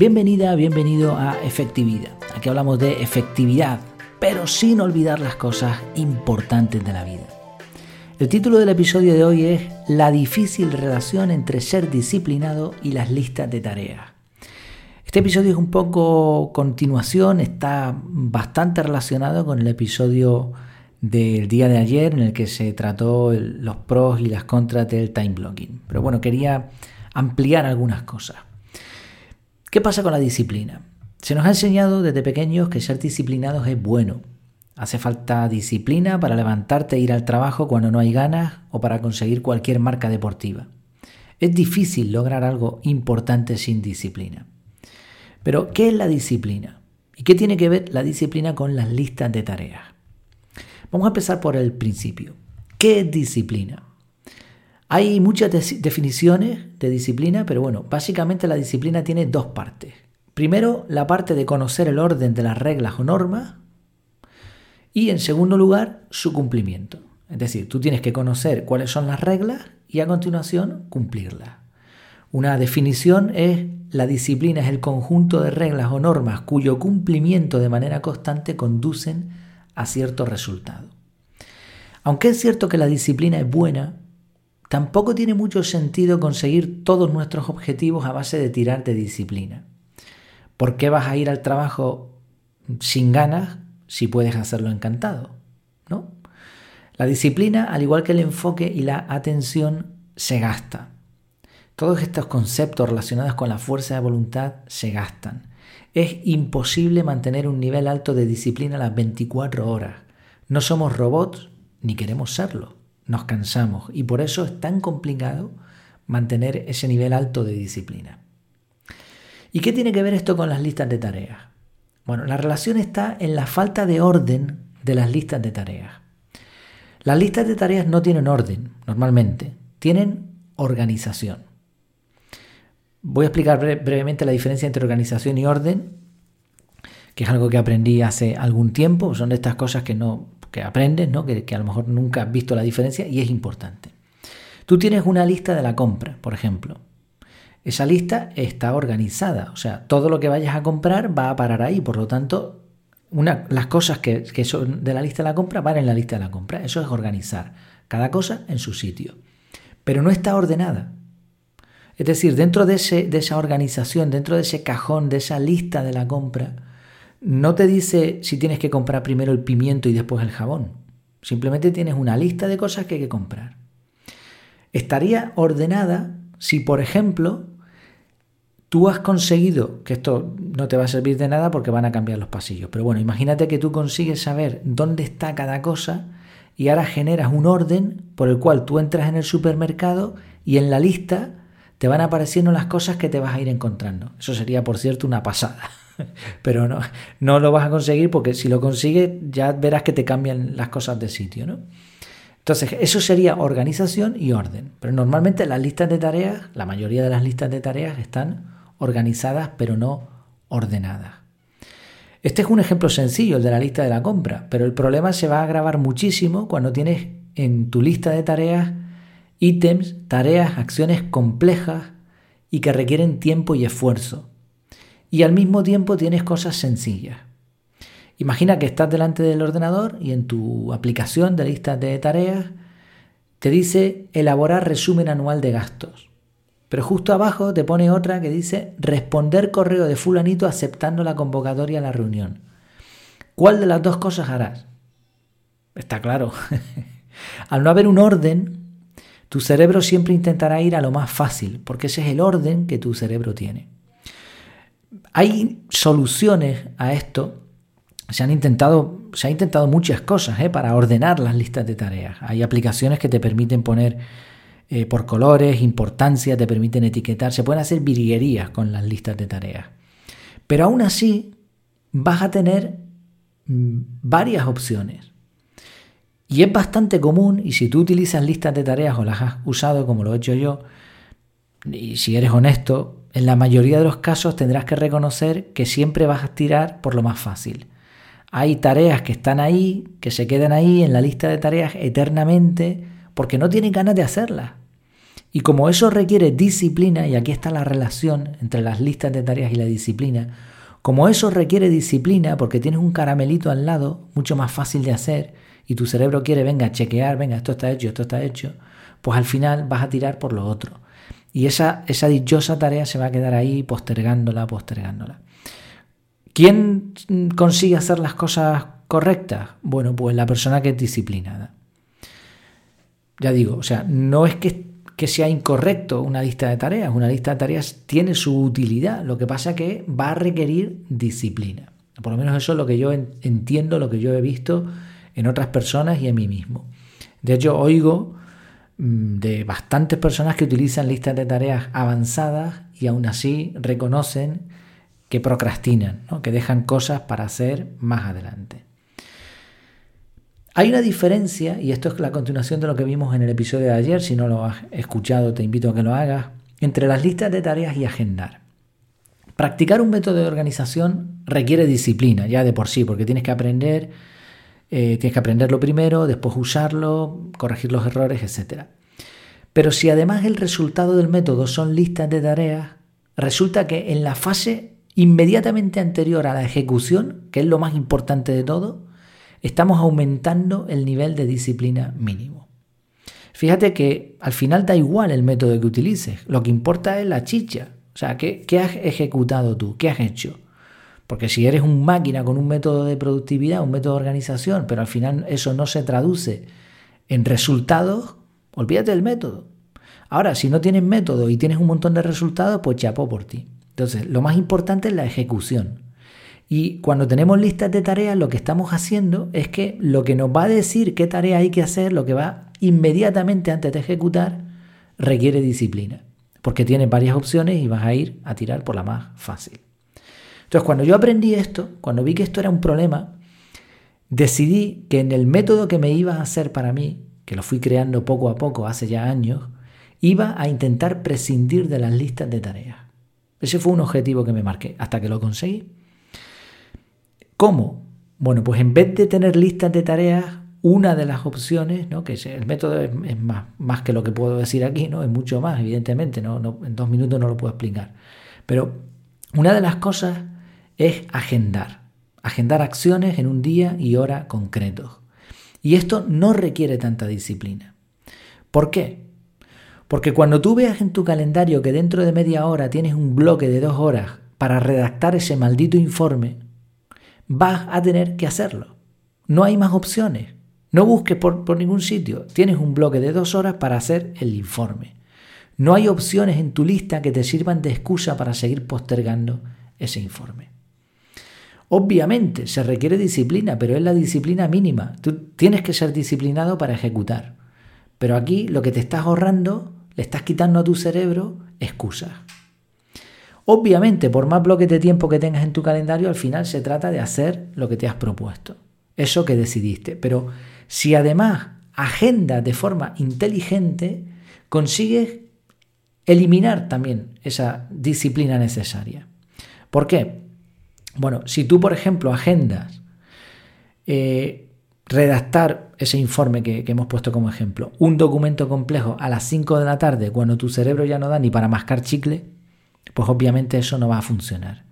Bienvenida, bienvenido a Efectividad. Aquí hablamos de efectividad, pero sin olvidar las cosas importantes de la vida. El título del episodio de hoy es La difícil relación entre ser disciplinado y las listas de tareas. Este episodio es un poco continuación, está bastante relacionado con el episodio del día de ayer en el que se trató los pros y las contras del time blocking. Pero bueno, quería ampliar algunas cosas. ¿Qué pasa con la disciplina? Se nos ha enseñado desde pequeños que ser disciplinados es bueno. Hace falta disciplina para levantarte e ir al trabajo cuando no hay ganas o para conseguir cualquier marca deportiva. Es difícil lograr algo importante sin disciplina. Pero, ¿qué es la disciplina? ¿Y qué tiene que ver la disciplina con las listas de tareas? Vamos a empezar por el principio. ¿Qué es disciplina? Hay muchas definiciones de disciplina, pero bueno, básicamente la disciplina tiene dos partes. Primero, la parte de conocer el orden de las reglas o normas y en segundo lugar, su cumplimiento. Es decir, tú tienes que conocer cuáles son las reglas y a continuación cumplirlas. Una definición es la disciplina es el conjunto de reglas o normas cuyo cumplimiento de manera constante conducen a cierto resultado. Aunque es cierto que la disciplina es buena, Tampoco tiene mucho sentido conseguir todos nuestros objetivos a base de tirar de disciplina. ¿Por qué vas a ir al trabajo sin ganas si puedes hacerlo encantado? ¿No? La disciplina, al igual que el enfoque y la atención, se gasta. Todos estos conceptos relacionados con la fuerza de voluntad se gastan. Es imposible mantener un nivel alto de disciplina las 24 horas. No somos robots ni queremos serlo nos cansamos y por eso es tan complicado mantener ese nivel alto de disciplina. ¿Y qué tiene que ver esto con las listas de tareas? Bueno, la relación está en la falta de orden de las listas de tareas. Las listas de tareas no tienen orden, normalmente, tienen organización. Voy a explicar brevemente la diferencia entre organización y orden, que es algo que aprendí hace algún tiempo, son de estas cosas que no que aprendes, ¿no? que, que a lo mejor nunca has visto la diferencia y es importante. Tú tienes una lista de la compra, por ejemplo. Esa lista está organizada, o sea, todo lo que vayas a comprar va a parar ahí, por lo tanto, una, las cosas que, que, son de la lista de la compra van en la lista de la compra. Eso es organizar, cada cosa en su sitio. Pero no está ordenada. Es decir, dentro de, ese, de esa organización, dentro de ese cajón, de esa lista de la compra, no te dice si tienes que comprar primero el pimiento y después el jabón. Simplemente tienes una lista de cosas que hay que comprar. Estaría ordenada si, por ejemplo, tú has conseguido, que esto no te va a servir de nada porque van a cambiar los pasillos, pero bueno, imagínate que tú consigues saber dónde está cada cosa y ahora generas un orden por el cual tú entras en el supermercado y en la lista te van apareciendo las cosas que te vas a ir encontrando. Eso sería, por cierto, una pasada. Pero no, no lo vas a conseguir porque si lo consigues ya verás que te cambian las cosas de sitio, ¿no? Entonces, eso sería organización y orden. Pero normalmente las listas de tareas, la mayoría de las listas de tareas están organizadas pero no ordenadas. Este es un ejemplo sencillo, el de la lista de la compra, pero el problema se va a agravar muchísimo cuando tienes en tu lista de tareas ítems, tareas, acciones complejas y que requieren tiempo y esfuerzo y al mismo tiempo tienes cosas sencillas. Imagina que estás delante del ordenador y en tu aplicación de listas de tareas te dice elaborar resumen anual de gastos. Pero justo abajo te pone otra que dice responder correo de fulanito aceptando la convocatoria a la reunión. ¿Cuál de las dos cosas harás? Está claro. Al no haber un orden, tu cerebro siempre intentará ir a lo más fácil, porque ese es el orden que tu cerebro tiene. Hay soluciones a esto. Se han intentado, se intentado muchas cosas ¿eh? para ordenar las listas de tareas. Hay aplicaciones que te permiten poner eh, por colores, importancia, te permiten etiquetar. Se pueden hacer virguerías con las listas de tareas. Pero aún así vas a tener mm, varias opciones. Y es bastante común, y si tú utilizas listas de tareas o las has usado como lo he hecho yo, y si eres honesto, en la mayoría de los casos tendrás que reconocer que siempre vas a tirar por lo más fácil. Hay tareas que están ahí, que se quedan ahí en la lista de tareas eternamente, porque no tienen ganas de hacerlas. Y como eso requiere disciplina, y aquí está la relación entre las listas de tareas y la disciplina, como eso requiere disciplina porque tienes un caramelito al lado, mucho más fácil de hacer, y tu cerebro quiere, venga, chequear, venga, esto está hecho, esto está hecho, pues al final vas a tirar por lo otro. Y esa, esa dichosa tarea se va a quedar ahí postergándola, postergándola. ¿Quién consigue hacer las cosas correctas? Bueno, pues la persona que es disciplinada. Ya digo, o sea, no es que, que sea incorrecto una lista de tareas, una lista de tareas tiene su utilidad, lo que pasa es que va a requerir disciplina. Por lo menos eso es lo que yo entiendo, lo que yo he visto en otras personas y en mí mismo. De hecho, oigo de bastantes personas que utilizan listas de tareas avanzadas y aún así reconocen que procrastinan, que dejan cosas para hacer más adelante. Hay una diferencia, y esto es la continuación de lo que vimos en el episodio de ayer, si no lo has escuchado te invito a que lo hagas, entre las listas de tareas y agendar. Practicar un método de organización requiere disciplina, ya de por sí, porque tienes que aprender, eh, tienes que aprenderlo primero, después usarlo, corregir los errores, etc. Pero si además el resultado del método son listas de tareas, resulta que en la fase inmediatamente anterior a la ejecución, que es lo más importante de todo, estamos aumentando el nivel de disciplina mínimo. Fíjate que al final da igual el método que utilices, lo que importa es la chicha, o sea, ¿qué, qué has ejecutado tú? ¿Qué has hecho? Porque si eres un máquina con un método de productividad, un método de organización, pero al final eso no se traduce en resultados, olvídate del método. Ahora, si no tienes método y tienes un montón de resultados, pues chapó por ti. Entonces, lo más importante es la ejecución. Y cuando tenemos listas de tareas, lo que estamos haciendo es que lo que nos va a decir qué tarea hay que hacer, lo que va inmediatamente antes de ejecutar, requiere disciplina. Porque tienes varias opciones y vas a ir a tirar por la más fácil. Entonces, cuando yo aprendí esto, cuando vi que esto era un problema, decidí que en el método que me iba a hacer para mí, que lo fui creando poco a poco hace ya años, iba a intentar prescindir de las listas de tareas. Ese fue un objetivo que me marqué hasta que lo conseguí. ¿Cómo? Bueno, pues en vez de tener listas de tareas, una de las opciones, ¿no? que el método es, más, que lo que puedo decir aquí, ¿no? es mucho más, evidentemente, ¿no? en dos minutos no lo puedo explicar. Pero una de las cosas es agendar, agendar acciones en un día y hora concretos. Y esto no requiere tanta disciplina. ¿Por qué? Porque cuando tú veas en tu calendario que dentro de media hora tienes un bloque de dos horas para redactar ese maldito informe, vas a tener que hacerlo. No hay más opciones. No busques por, por, ningún sitio. Tienes un bloque de dos horas para hacer el informe. No hay opciones en tu lista que te sirvan de excusa para seguir postergando ese informe. Obviamente se requiere disciplina, pero es la disciplina mínima. Tú tienes que ser disciplinado para ejecutar. Pero aquí lo que te estás ahorrando le estás quitando a tu cerebro excusas. Obviamente, por más bloques de tiempo que tengas en tu calendario, al final se trata de hacer lo que te has propuesto, eso que decidiste. Pero si además agendas de forma inteligente, consigues eliminar también esa disciplina necesaria. ¿Por qué? Bueno, si tú, por ejemplo, agendas eh, redactar ese informe que, hemos puesto como ejemplo, un documento complejo a las 5 de la tarde cuando tu cerebro ya no da ni para mascar chicle, pues obviamente eso no va a funcionar.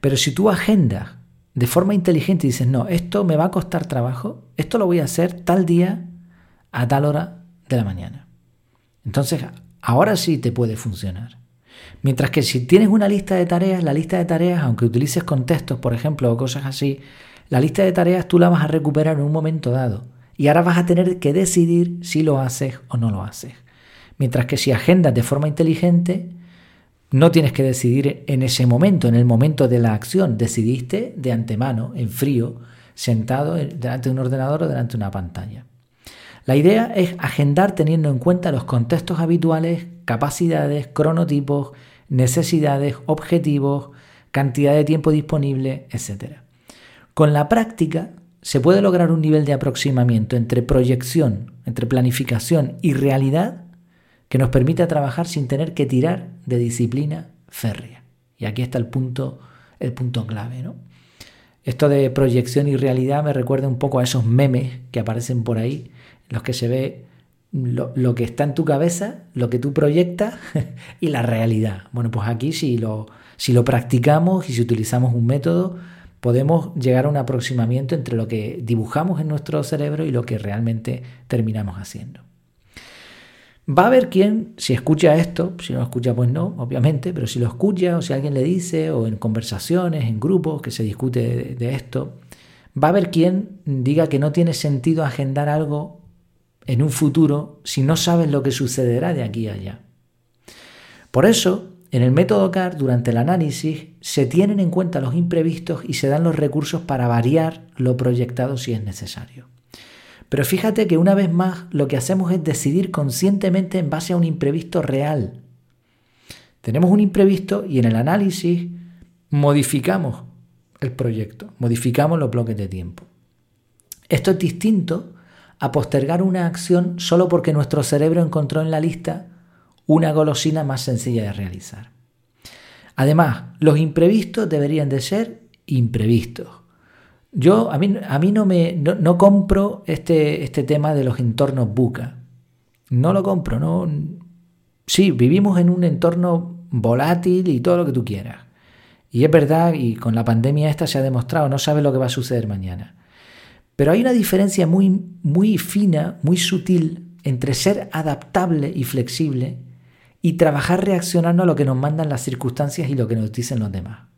Pero si tú agendas de forma inteligente y dices, no, esto me va a costar trabajo, esto lo voy a hacer tal día a tal hora de la mañana. Entonces, ahora sí te puede funcionar. Mientras que si tienes una lista de tareas, la lista de tareas, aunque utilices contextos, por ejemplo, o cosas así, la lista de tareas tú la vas a recuperar en un momento dado y ahora vas a tener que decidir si lo haces o no lo haces. Mientras que si agendas de forma inteligente, no tienes que decidir en ese momento, en el momento de la acción. Decidiste de antemano, en frío, sentado delante de un ordenador o delante de una pantalla. La idea es agendar teniendo en cuenta los contextos habituales, capacidades, cronotipos, necesidades, objetivos, cantidad de tiempo disponible, etc. Con la práctica se puede lograr un nivel de aproximamiento entre proyección, entre planificación y realidad que nos permita trabajar sin tener que tirar de disciplina férrea. Y aquí está el punto, el punto clave. ¿no? Esto de proyección y realidad me recuerda un poco a esos memes que aparecen por ahí, en los que se ve lo, que está en tu cabeza, lo que tú proyectas y la realidad. Bueno, pues aquí si lo, si lo practicamos y si utilizamos un método, podemos llegar a un aproximamiento entre lo que dibujamos en nuestro cerebro y lo que realmente terminamos haciendo. Va a haber quien, si escucha esto, si no lo escucha, pues no, obviamente, pero si lo escucha o si alguien le dice, o en conversaciones, en grupos que se discute de, esto, va a haber quien diga que no tiene sentido agendar algo en un futuro si no sabes lo que sucederá de aquí a allá. Por eso, en el método CAR, durante el análisis, se tienen en cuenta los imprevistos y se dan los recursos para variar lo proyectado si es necesario. Pero fíjate que una vez más lo que hacemos es decidir conscientemente en base a un imprevisto real. Tenemos un imprevisto y en el análisis modificamos el proyecto, modificamos los bloques de tiempo. Esto es distinto a postergar una acción solo porque nuestro cerebro encontró en la lista una golosina más sencilla de realizar. Además, los imprevistos deberían de ser imprevistos. Yo, a mí, a mí no me no, compro este, este tema de los entornos buca. No lo compro, no. Sí, vivimos en un entorno volátil y todo lo que tú quieras. Y es verdad, y con la pandemia esta se ha demostrado, no sabes lo que va a suceder mañana. Pero hay una diferencia muy, muy fina, muy sutil entre ser adaptable y flexible y trabajar reaccionando a lo que nos mandan las circunstancias y lo que nos dicen los demás.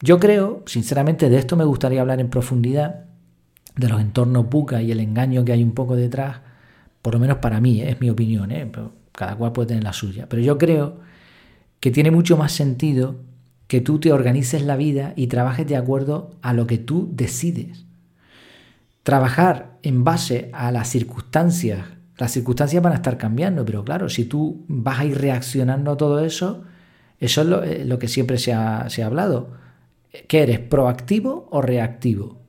Yo creo, sinceramente, de esto me gustaría hablar en profundidad, de los entornos buca y el engaño que hay un poco detrás, por lo menos para mí, es mi opinión, ¿eh? cada cual puede tener la suya. Pero yo creo que tiene mucho más sentido que tú te organices la vida y trabajes de acuerdo a lo que tú decides. Trabajar en base a las circunstancias, las circunstancias van a estar cambiando, pero claro, si tú vas a ir reaccionando a todo eso, eso es lo, eh, que siempre se ha, se ha hablado ¿Qué eres? ¿Proactivo o reactivo?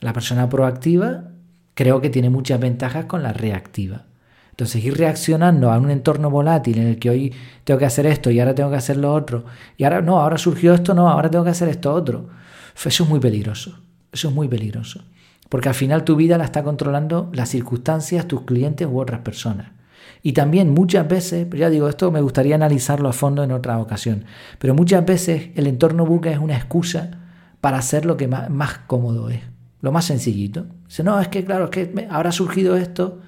La persona proactiva creo que tiene muchas ventajas con la reactiva. Entonces ir reaccionando a un entorno volátil en el que hoy tengo que hacer esto y ahora tengo que hacer lo otro, y ahora no, ahora surgió esto, no, ahora tengo que hacer esto otro. Eso es muy peligroso, eso es muy peligroso. Porque al final tu vida la está controlando las circunstancias, tus clientes u otras personas. Y también muchas veces, ya digo, esto me gustaría analizarlo a fondo en otra ocasión, pero muchas veces el entorno buca es una excusa para hacer lo que más, cómodo es, lo más sencillito. Dice, no, es que claro, es que habrá surgido esto.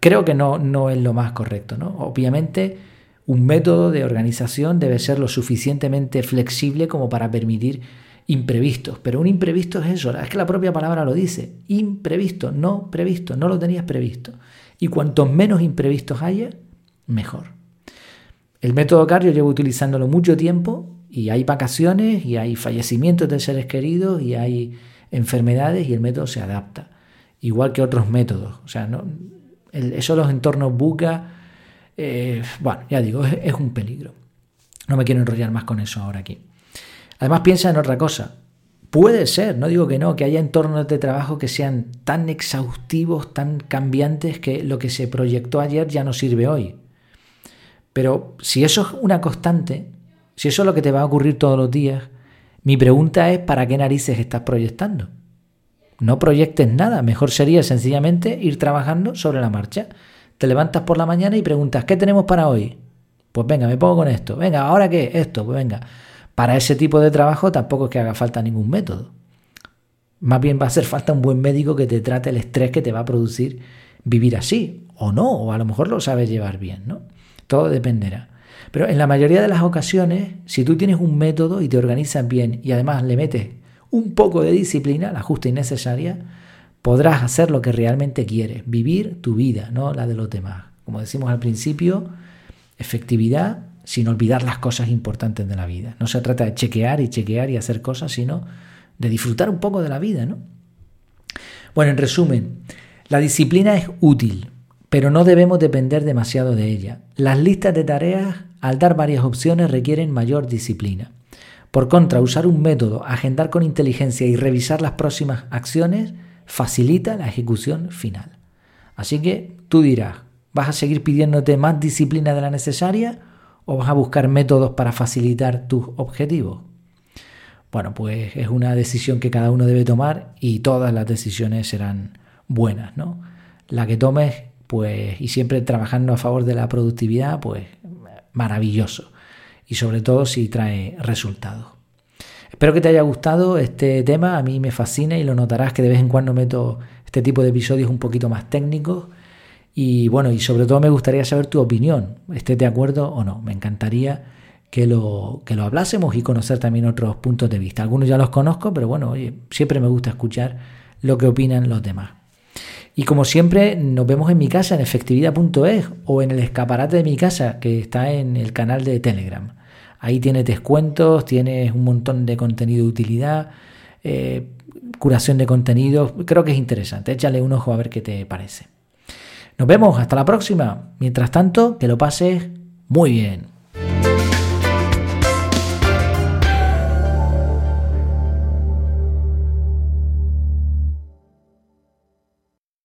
Creo que no, no es lo más correcto, ¿no? Obviamente, un método de organización debe ser lo suficientemente flexible como para permitir imprevistos. Pero un imprevisto es eso, es que la propia palabra lo dice, imprevisto, no previsto, no lo tenías previsto. Y cuantos menos imprevistos haya, mejor. El método CAR yo llevo utilizándolo mucho tiempo y hay vacaciones y hay fallecimientos de seres queridos y hay enfermedades y el método se adapta. Igual que otros métodos. O sea, no, eso los entornos buca, eh, bueno, ya digo, es un peligro. No me quiero enrollar más con eso ahora aquí. Además piensa en otra cosa. Puede ser, no digo que no, que haya entornos de trabajo que sean tan exhaustivos, tan cambiantes, que lo que se proyectó ayer ya no sirve hoy. Pero si eso es una constante, si eso es lo que te va a ocurrir todos los días, mi pregunta es ¿para qué narices estás proyectando? No proyectes nada, mejor sería sencillamente ir trabajando sobre la marcha. Te levantas por la mañana y preguntas, ¿qué tenemos para hoy? Pues venga, me pongo con esto. Venga, ¿ahora qué? Esto, pues venga. Para ese tipo de trabajo tampoco es que haga falta ningún método. Más bien va a hacer falta un buen médico que te trate el estrés que te va a producir vivir así, o no, o a lo mejor lo sabes llevar bien, ¿no? Todo dependerá. Pero en la mayoría de las ocasiones, si tú tienes un método y te organizas bien y además le metes un poco de disciplina, la justa y necesaria, podrás hacer lo que realmente quieres, vivir tu vida, no la de los demás. Como decimos al principio, efectividad sin olvidar las cosas importantes de la vida. No se trata de chequear y chequear y hacer cosas, sino de disfrutar un poco de la vida, ¿no? Bueno, en resumen, la disciplina es útil, pero no debemos depender demasiado de ella. Las listas de tareas, al dar varias opciones, requieren mayor disciplina. Por contra, usar un método, agendar con inteligencia y revisar las próximas acciones facilita la ejecución final. Así que tú dirás, ¿vas a seguir pidiéndote más disciplina de la necesaria? O vas a buscar métodos para facilitar tus objetivos? Bueno, pues es una decisión que cada uno debe tomar y todas las decisiones serán buenas, ¿no? la que tomes, pues, y siempre trabajando a favor de la productividad, pues maravilloso. Y sobre todo si trae resultados. Espero que te haya gustado este tema, a mí me fascina y lo notarás que de vez en cuando meto este tipo de episodios un poquito más técnicos. Y bueno, y sobre todo me gustaría saber tu opinión, estés de acuerdo o no. Me encantaría que lo, que lo hablásemos y conocer también otros puntos de vista. Algunos ya los conozco, pero bueno, oye, siempre me gusta escuchar lo que opinan los demás. Y como siempre, nos vemos en mi casa en efectividad.es o en el escaparate de mi casa que está en el canal de Telegram. Ahí tienes descuentos, tienes un montón de contenido de utilidad, eh, curación de contenidos. Creo que es interesante. Échale un ojo a ver qué te parece. Nos vemos, hasta la próxima. Mientras tanto, que lo pases muy bien.